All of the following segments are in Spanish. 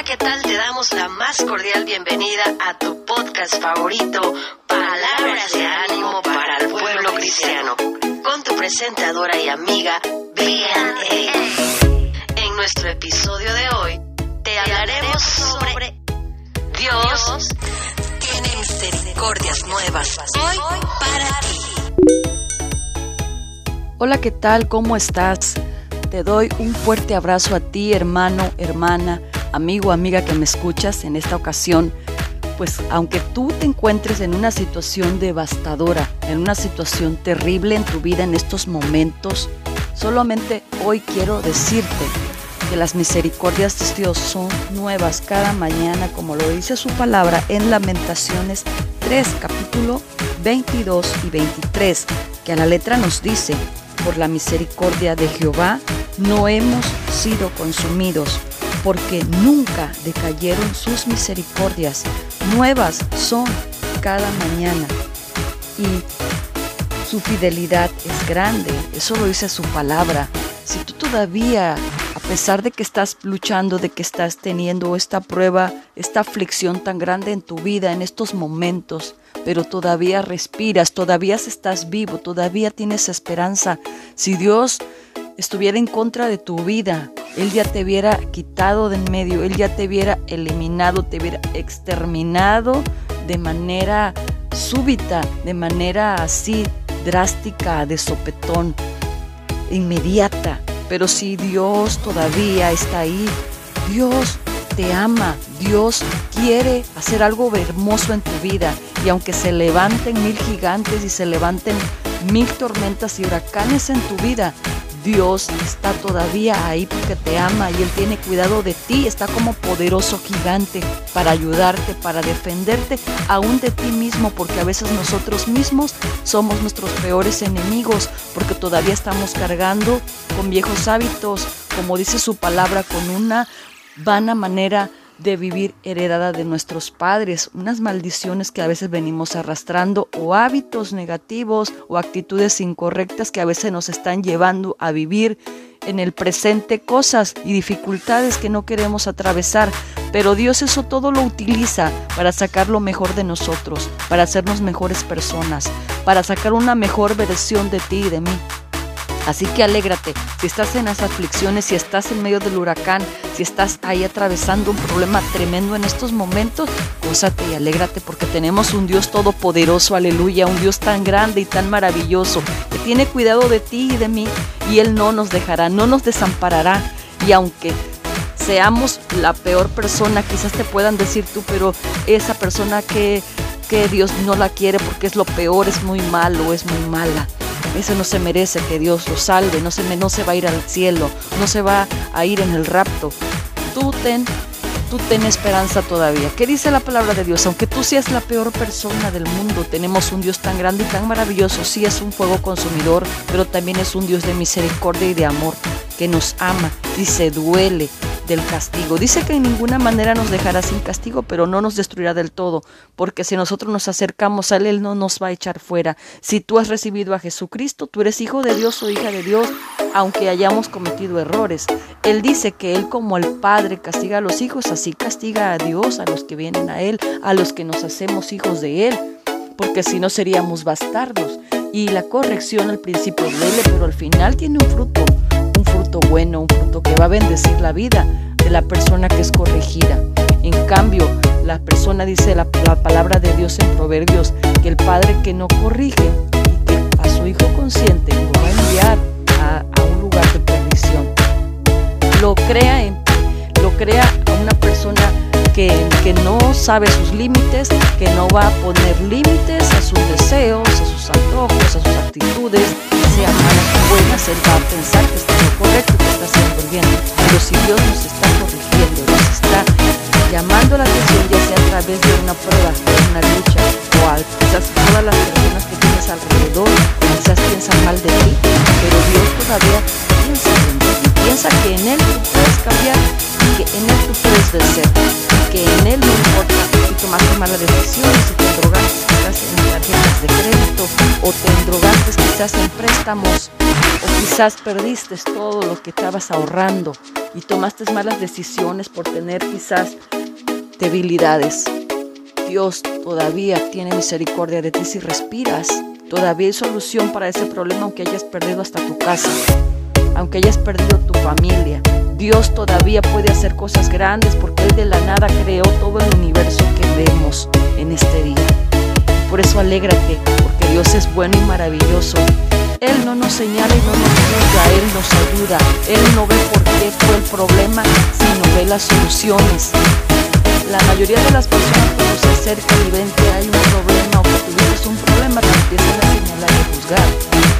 Hola, ¿qué tal? Te damos la más cordial bienvenida a tu podcast favorito, Palabras de Ánimo para el Pueblo Cristiano, con tu presentadora y amiga, B&A. En nuestro episodio de hoy, te hablaremos sobre Dios tiene misericordias nuevas hoy para ti. Hola, ¿qué tal? ¿Cómo estás? Te doy un fuerte abrazo a ti, hermano, hermana, amigo, amiga que me escuchas en esta ocasión. Pues aunque tú te encuentres en una situación devastadora, en una situación terrible en tu vida en estos momentos, solamente hoy quiero decirte que las misericordias de Dios son nuevas cada mañana, como lo dice su palabra en Lamentaciones 3, capítulo 22 y 23, que a la letra nos dice, por la misericordia de Jehová no hemos sido consumidos, porque nunca decayeron sus misericordias. Nuevas son cada mañana. Y su fidelidad es grande. Eso lo dice su palabra. Si tú todavía, a pesar de que estás luchando, de que estás teniendo esta prueba, esta aflicción tan grande en tu vida, en estos momentos, pero todavía respiras, todavía estás vivo, todavía tienes esperanza, si Dios estuviera en contra de tu vida, Él ya te hubiera quitado de en medio, Él ya te hubiera eliminado, te hubiera exterminado de manera súbita, de manera así drástica, de sopetón, inmediata. Pero si Dios todavía está ahí, Dios te ama, Dios quiere hacer algo hermoso en tu vida. Y aunque se levanten mil gigantes y se levanten mil tormentas y huracanes en tu vida, Dios está todavía ahí porque te ama y Él tiene cuidado de ti, está como poderoso gigante para ayudarte, para defenderte aún de ti mismo, porque a veces nosotros mismos somos nuestros peores enemigos, porque todavía estamos cargando con viejos hábitos, como dice su palabra, con una vana manera de vivir heredada de nuestros padres, unas maldiciones que a veces venimos arrastrando o hábitos negativos o actitudes incorrectas que a veces nos están llevando a vivir en el presente cosas y dificultades que no queremos atravesar, pero Dios eso todo lo utiliza para sacar lo mejor de nosotros, para hacernos mejores personas, para sacar una mejor versión de ti y de mí. Así que alégrate, si estás en las aflicciones, si estás en medio del huracán, si estás ahí atravesando un problema tremendo en estos momentos, gózate y alégrate porque tenemos un Dios todopoderoso, aleluya, un Dios tan grande y tan maravilloso, que tiene cuidado de ti y de mí y Él no nos dejará, no nos desamparará. Y aunque seamos la peor persona, quizás te puedan decir tú, pero esa persona que, que Dios no la quiere porque es lo peor, es muy malo, es muy mala. Ese no se merece que Dios lo salve, no se, no se va a ir al cielo, no se va a ir en el rapto. Tú ten, tú ten esperanza todavía. ¿Qué dice la palabra de Dios? Aunque tú seas la peor persona del mundo, tenemos un Dios tan grande y tan maravilloso. Sí es un fuego consumidor, pero también es un Dios de misericordia y de amor que nos ama y se duele del castigo. Dice que en ninguna manera nos dejará sin castigo, pero no nos destruirá del todo, porque si nosotros nos acercamos a Él, Él no nos va a echar fuera. Si tú has recibido a Jesucristo, tú eres hijo de Dios o hija de Dios, aunque hayamos cometido errores. Él dice que Él como el Padre castiga a los hijos, así castiga a Dios, a los que vienen a Él, a los que nos hacemos hijos de Él, porque si no seríamos bastardos. Y la corrección al principio duele, pero al final tiene un fruto bueno, un fruto que va a bendecir la vida de la persona que es corregida. En cambio, la persona dice la, palabra de Dios en Proverbios, que el padre que no corrige y que a su hijo consciente lo va a enviar a, un lugar de perdición. Lo crea, en, lo crea a una persona que, que, no sabe sus límites, que no va a poner límites a sus deseos, a sus antojos, a sus actitudes, sean malas o buenas, él va a pensar que está lo correcto, que está haciendo bien. Pero si Dios nos está corrigiendo, nos está llamando la atención, ya sea a través de una prueba, una lucha, o a quizás todas las personas que tienes alrededor, quizás piensan mal de ti, pero Dios todavía piensa en ti, piensa que en Él puedes cambiar, que en Él tú puedes vencer, que en Él no importa si tomaste malas decisiones, si te drogaste quizás en tarjetas de crédito o te endrogaste quizás en préstamos o quizás perdiste todo lo que estabas ahorrando y tomaste malas decisiones por tener quizás debilidades. Dios todavía tiene misericordia de ti si respiras. Todavía hay solución para ese problema aunque hayas perdido hasta tu casa, aunque hayas perdido tu familia. Dios todavía puede hacer cosas grandes porque Él de la nada creó todo el universo que vemos en este día. Por eso alégrate, porque Dios es bueno y maravilloso. Él no nos señala y no nos juzga, Él nos ayuda. Él no ve por qué fue el problema, sino ve las soluciones. La mayoría de las personas cuando se acercan y ven que hay un problema o que tuviste un problema, te empiezan a señalar y a juzgar.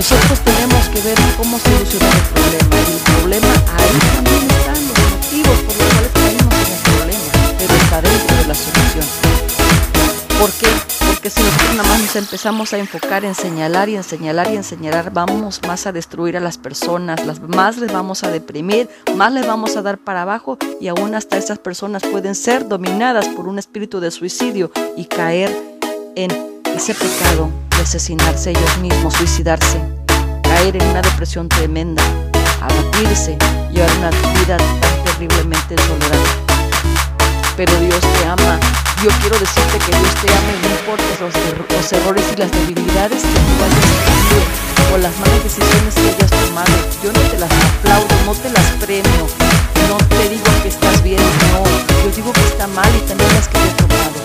Nosotros tenemos que ver cómo solucionar el problema. Y el problema ahí también están los motivos por los cuales caímos en el problema, pero está dentro de la solución. ¿Por qué? Porque si nosotros nada más nos empezamos a enfocar en señalar y en señalar y en señalar, vamos más a destruir a las personas, las más les vamos a deprimir, más les vamos a dar para abajo y aún hasta esas personas pueden ser dominadas por un espíritu de suicidio y caer en ese pecado de asesinarse ellos mismos, suicidarse, caer en una depresión tremenda, abatirse, llevar una vida tan terriblemente intolerable. Pero Dios te ama yo quiero decirte que Dios te ama y no importa los, errores y las debilidades que tú hayas tenido o las malas decisiones que hayas tomado. Yo no te las aplaudo, no te las premio, no te digo que estás bien, no. Yo digo que está mal y también las que he tomado.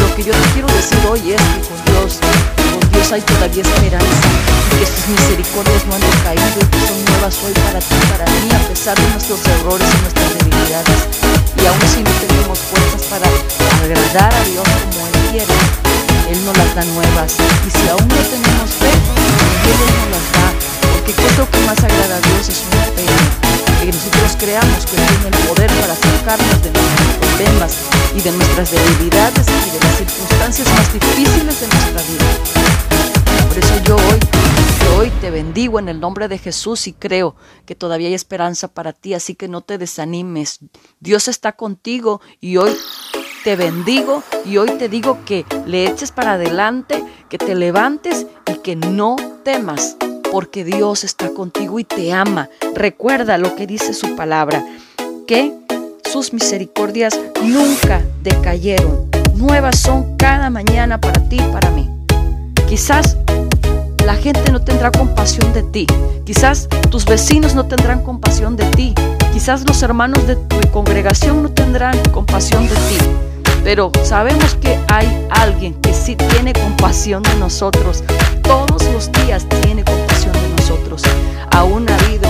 Lo que yo te quiero decir hoy es que con Dios, con Dios hay todavía esperanza y que sus misericordias no han decaído y que son nuevas hoy para ti y para mí a pesar de nuestros errores y nuestras debilidades. Y aún si no tenemos fuerzas para agradar a Dios como Él quiere, Él nos las da nuevas. Y si aún no tenemos fe, Él nos las da. Porque ¿qué que más agrada a Dios? Es una fe. Que nosotros creamos que tiene el poder para sacarnos de nuestros problemas y de nuestras debilidades y de las circunstancias más difíciles de nuestra vida. Por eso yo hoy hoy te bendigo en el nombre de Jesús y creo que todavía hay esperanza para ti, así que no te desanimes. Dios está contigo y hoy te bendigo y hoy te digo que le eches para adelante, que te levantes y que no temas, porque Dios está contigo y te ama. Recuerda lo que dice su palabra, que sus misericordias nunca decayeron. Nuevas son cada mañana para ti y para mí. Quizás la gente no tendrá compasión de ti. Quizás tus vecinos no tendrán compasión de ti. Quizás los hermanos de tu congregación no tendrán compasión de ti. Pero sabemos que hay alguien que sí tiene compasión de nosotros. Todos los días tiene compasión de. Aún ha habido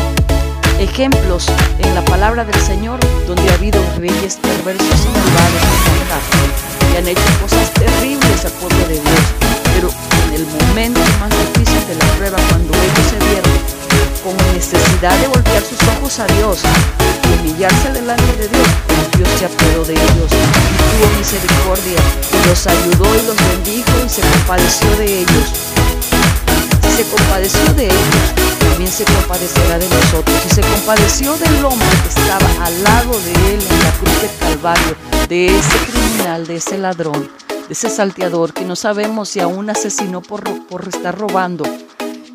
ejemplos en la palabra del Señor donde ha habido reyes perversos y malvados que han hecho cosas terribles al pueblo de Dios. Pero en el momento más difícil de la prueba, cuando ellos se vieron con necesidad de voltear sus ojos a Dios y humillarse delante de Dios, Dios se apoderó de ellos y tuvo misericordia y los ayudó y los bendijo y se compadeció de ellos. Se compadeció de ellos, también se compadecerá de nosotros. Y se compadeció del hombre que estaba al lado de él en la cruz del Calvario, de ese criminal, de ese ladrón, de ese salteador que no sabemos si aún asesinó por, por estar robando.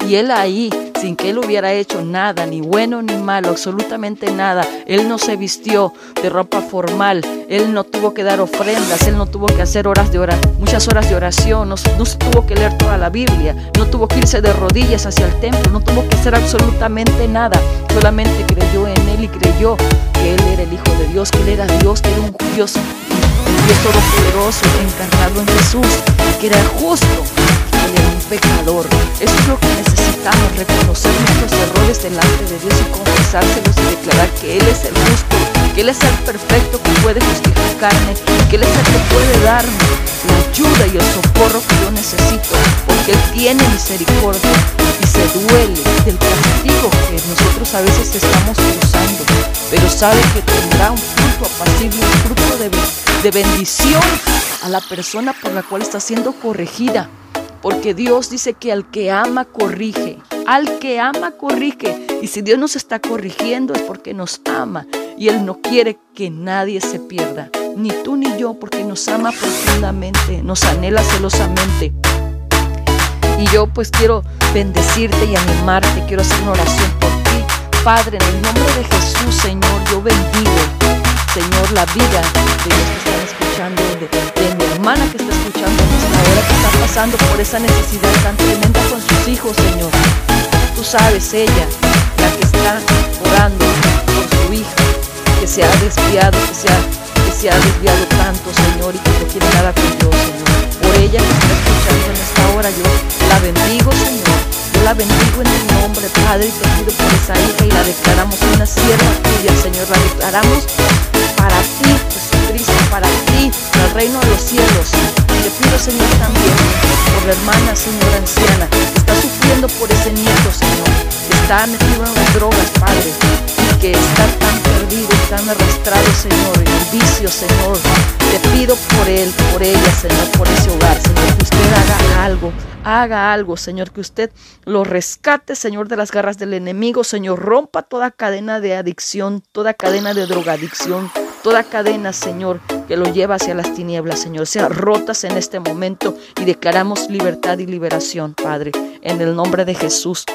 Y él ahí sin que él hubiera hecho nada, ni bueno ni malo, absolutamente nada. Él no se vistió de ropa formal, él no tuvo que dar ofrendas, él no tuvo que hacer horas de oración, muchas horas de oración, no, no tuvo que leer toda la Biblia, no tuvo que irse de rodillas hacia el templo, no tuvo que hacer absolutamente nada, solamente creyó en él y creyó que él era el Hijo de Dios, que él era Dios, que era un Dios, Dios todopoderoso, encarnado en Jesús, que era justo, que era un pecador. Eso es lo que necesitamos, reconocer nuestros errores delante de Dios y confesárselos y declarar que Él es el justo, que Él es el perfecto que puede justificarme, que Él es el que puede darme la ayuda y el socorro que yo necesito, porque Él tiene misericordia y se duele del castigo que nosotros a veces estamos usando, pero sabe que tendrá un fruto apacible, un fruto de, bendición a la persona por la cual está siendo corregida porque Dios dice que al que ama corrige, Al que ama, corrige. Y si Dios nos está corrigiendo es porque nos ama. Y Él no quiere que nadie se pierda. Ni tú ni yo, porque nos ama profundamente, nos anhela celosamente. Y yo pues quiero bendecirte y animarte. Quiero hacer una oración por. Padre, en el nombre de Jesús, Señor, yo bendigo, Señor, la vida de los que están escuchando, de, mi hermana que está escuchando en esta hora, que está pasando por esa necesidad tan tremenda con sus hijos, Señor. Tú sabes, ella, la que está orando por su hija, que se ha desviado, que se ha, que se ha desviado tanto, Señor, y que no quiere nada con Dios, Señor. Por ella que está escuchando en esta hora, yo la bendigo, Señor. La bendigo en el nombre, Padre, y te pido por esa hija y la declaramos una sierva tuya, Señor. La declaramos para ti, Jesucristo, para ti, el reino de los cielos. Te pido, Señor, también por la hermana, Señor, anciana, que está sufriendo por ese nieto, Señor, que está metido en las drogas, Padre, y que está tan perdido, tan arrastrado, Señor, en el vicio, Señor. Te pido por él, por ella, Señor, por ese hogar, Señor, que haga algo, Señor, que usted lo rescate, Señor, de las garras del enemigo, Señor, rompa toda cadena de adicción, toda cadena de drogadicción, toda cadena, Señor, que lo lleva hacia las tinieblas, Señor, sea rotas en este momento y declaramos libertad y liberación, Padre, en el nombre de Jesús.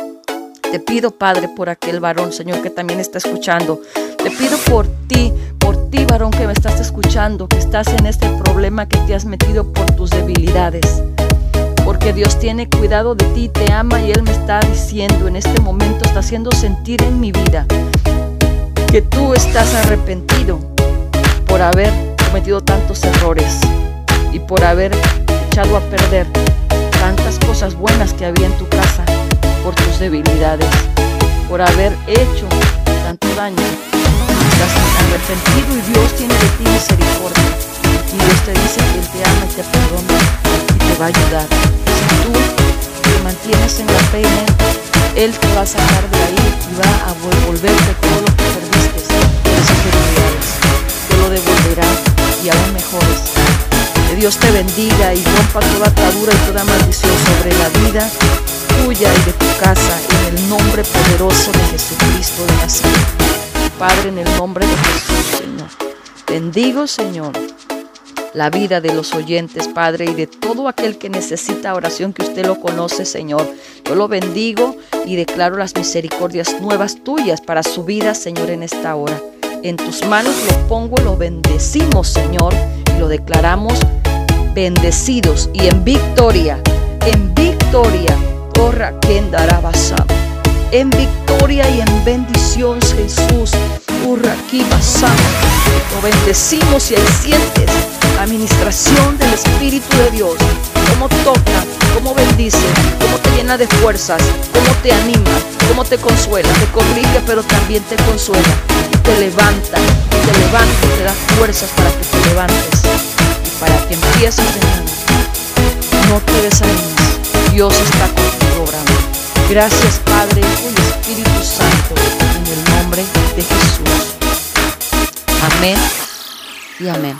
Te pido, Padre, por aquel varón, Señor, que también está escuchando. Te pido por ti, por ti, varón, que me estás escuchando, que estás en este problema que te has metido por tus debilidades porque Dios tiene cuidado de ti, te ama y Él me está diciendo en este momento, está haciendo sentir en mi vida que tú estás arrepentido por haber cometido tantos errores y por haber echado a perder tantas cosas buenas que había en tu casa por tus debilidades, por haber hecho tanto daño. Estás arrepentido y Dios tiene de ti misericordia. Y Dios te dice que Él te ama y te perdona va a ayudar. Si tú te mantienes en la fe Él, te va a sacar de ahí y va a devolverte todo lo que perdiste de debilidades. Te lo devolverá y aún mejores. Que Dios te bendiga y rompa toda atadura y toda maldición sobre la vida tuya y de tu casa en el nombre poderoso de Jesucristo de Nazaret. Padre, en el nombre de Jesús, Señor. Bendigo, Señor la vida de los oyentes, Padre, y de todo aquel que necesita oración, que usted lo conoce, Señor. Yo lo bendigo y declaro las misericordias nuevas tuyas para su vida, Señor, en esta hora. En tus manos lo pongo lo bendecimos, Señor, y lo declaramos bendecidos y en victoria, en victoria, corra quien dará En victoria y en bendición, Jesús, corra aquí Lo bendecimos y ahí sientes administración del Espíritu de Dios, cómo toca, cómo bendice, cómo te llena de fuerzas, cómo te anima, cómo te consuela, te corrige pero también te consuela y te levanta, te levanta y te da fuerzas para que te levantes y para que empieces de nuevo. No te desanimes, Dios está contigo. Gracias Padre, y Espíritu Santo, en el nombre de Jesús. Amén y amén.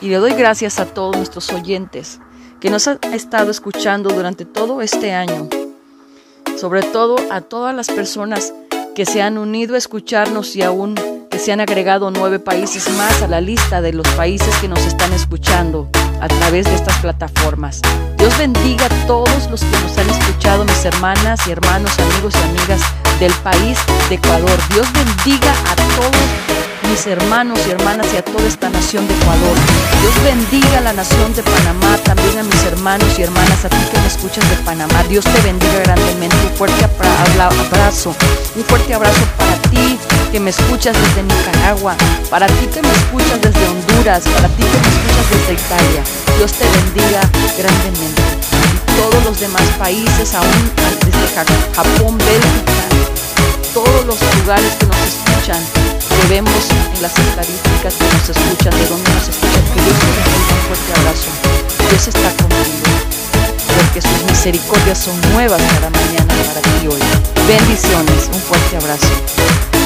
Y le doy gracias a todos nuestros oyentes que nos han estado escuchando durante todo este año. Sobre todo a todas las personas que se han unido a escucharnos y aún que se han agregado nueve países más a la lista de los países que nos están escuchando a través de estas plataformas. Dios bendiga a todos los que nos han escuchado, mis hermanas y hermanos, amigos y amigas del país de Ecuador. Dios bendiga a todos mis hermanos y hermanas y a toda esta nación de Ecuador. Dios bendiga a la nación de Panamá, también a mis hermanos y hermanas, a ti que me escuchas de Panamá. Dios te bendiga grandemente. Un fuerte abrazo, un fuerte abrazo para ti que me escuchas desde Nicaragua, para ti que me escuchas desde Honduras, para ti que me escuchas desde Italia. Dios te bendiga grandemente. Todos los demás países, aún desde Japón, Bélgica, todos los lugares que nos escuchan, que vemos en las estadísticas que nos escuchan, de dónde nos escuchan, que Dios te bendiga un fuerte abrazo. Dios está contigo, porque sus misericordias son nuevas cada mañana para ti hoy. Bendiciones, un fuerte abrazo.